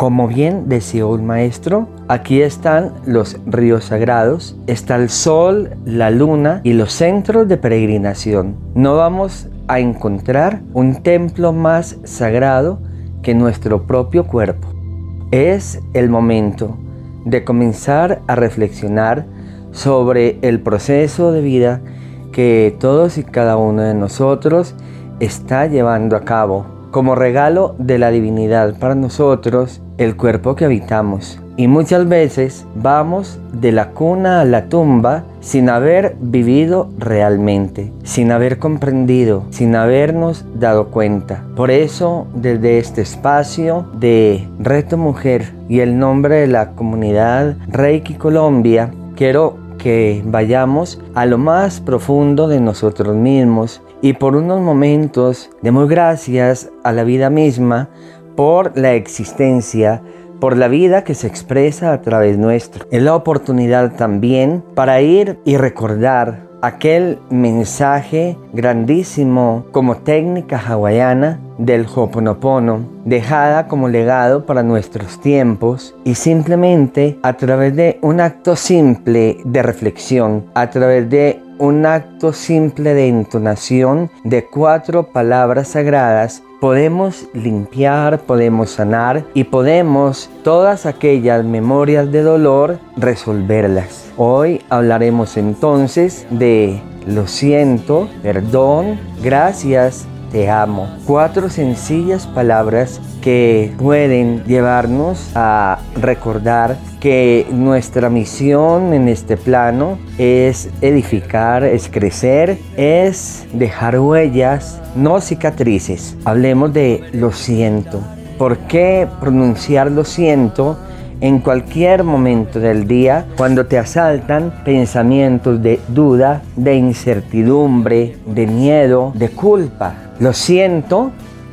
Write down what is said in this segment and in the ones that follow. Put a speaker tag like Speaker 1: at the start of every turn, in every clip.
Speaker 1: Como bien decía un maestro, aquí están los ríos sagrados, está el sol, la luna y los centros de peregrinación. No vamos a encontrar un templo más sagrado que nuestro propio cuerpo. Es el momento de comenzar a reflexionar sobre el proceso de vida que todos y cada uno de nosotros está llevando a cabo como regalo de la divinidad para nosotros el cuerpo que habitamos. Y muchas veces vamos de la cuna a la tumba sin haber vivido realmente, sin haber comprendido, sin habernos dado cuenta. Por eso, desde este espacio de Reto Mujer y el nombre de la comunidad Reiki Colombia, quiero que vayamos a lo más profundo de nosotros mismos y por unos momentos demos gracias a la vida misma por la existencia, por la vida que se expresa a través nuestro. Es la oportunidad también para ir y recordar aquel mensaje grandísimo como técnica hawaiana del Hoponopono, dejada como legado para nuestros tiempos y simplemente a través de un acto simple de reflexión, a través de un acto simple de entonación de cuatro palabras sagradas, podemos limpiar, podemos sanar y podemos todas aquellas memorias de dolor resolverlas. Hoy hablaremos entonces de lo siento, perdón, gracias, te amo. Cuatro sencillas palabras que pueden llevarnos a recordar que nuestra misión en este plano es edificar, es crecer, es dejar huellas, no cicatrices. Hablemos de lo siento. ¿Por qué pronunciar lo siento? En cualquier momento del día cuando te asaltan pensamientos de duda, de incertidumbre, de miedo, de culpa. Lo siento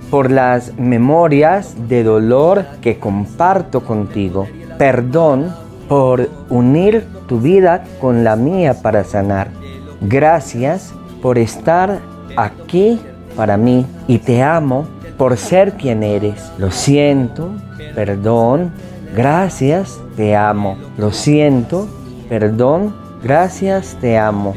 Speaker 1: por las memorias de dolor que comparto contigo. Perdón por unir tu vida con la mía para sanar. Gracias por estar aquí para mí y te amo por ser quien eres. Lo siento, perdón, gracias, te amo. Lo siento, perdón, gracias, te amo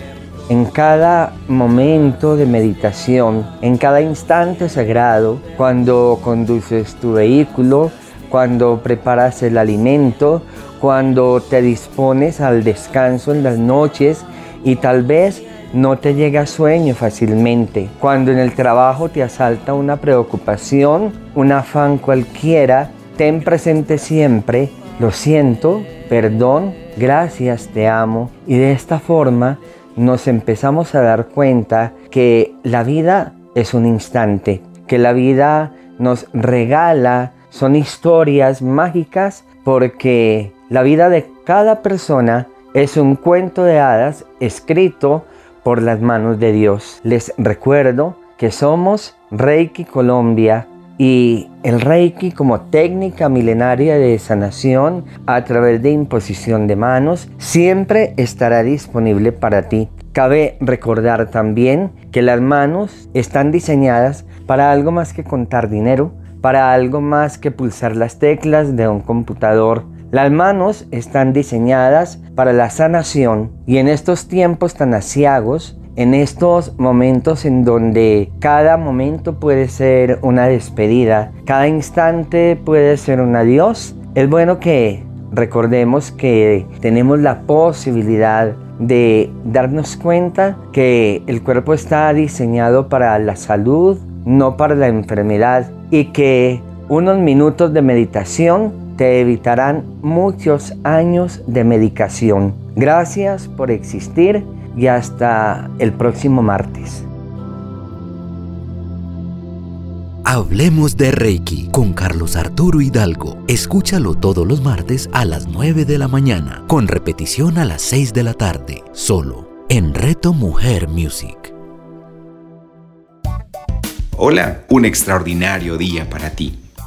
Speaker 1: en cada momento de meditación, en cada instante sagrado, cuando conduces tu vehículo, cuando preparas el alimento, cuando te dispones al descanso en las noches y tal vez no te llega sueño fácilmente. Cuando en el trabajo te asalta una preocupación, un afán cualquiera, ten presente siempre, lo siento, perdón, gracias, te amo. Y de esta forma nos empezamos a dar cuenta que la vida es un instante, que la vida nos regala, son historias mágicas porque la vida de cada persona es un cuento de hadas escrito por las manos de Dios. Les recuerdo que somos Reiki Colombia y el Reiki como técnica milenaria de sanación a través de imposición de manos siempre estará disponible para ti. Cabe recordar también que las manos están diseñadas para algo más que contar dinero, para algo más que pulsar las teclas de un computador. Las manos están diseñadas para la sanación y en estos tiempos tan asiagos, en estos momentos en donde cada momento puede ser una despedida, cada instante puede ser un adiós, es bueno que recordemos que tenemos la posibilidad de darnos cuenta que el cuerpo está diseñado para la salud, no para la enfermedad y que unos minutos de meditación te evitarán muchos años de medicación. Gracias por existir y hasta el próximo martes.
Speaker 2: Hablemos de Reiki con Carlos Arturo Hidalgo. Escúchalo todos los martes a las 9 de la mañana, con repetición a las 6 de la tarde, solo en Reto Mujer Music.
Speaker 3: Hola, un extraordinario día para ti.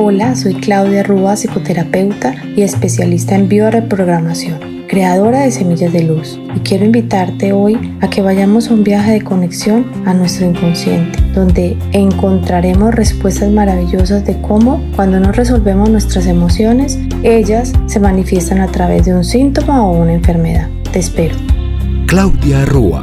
Speaker 4: Hola, soy Claudia Rúa, psicoterapeuta y especialista en bioreprogramación, creadora de Semillas de Luz. Y quiero invitarte hoy a que vayamos a un viaje de conexión a nuestro inconsciente, donde encontraremos respuestas maravillosas de cómo, cuando no resolvemos nuestras emociones, ellas se manifiestan a través de un síntoma o una enfermedad. Te espero.
Speaker 2: Claudia Rúa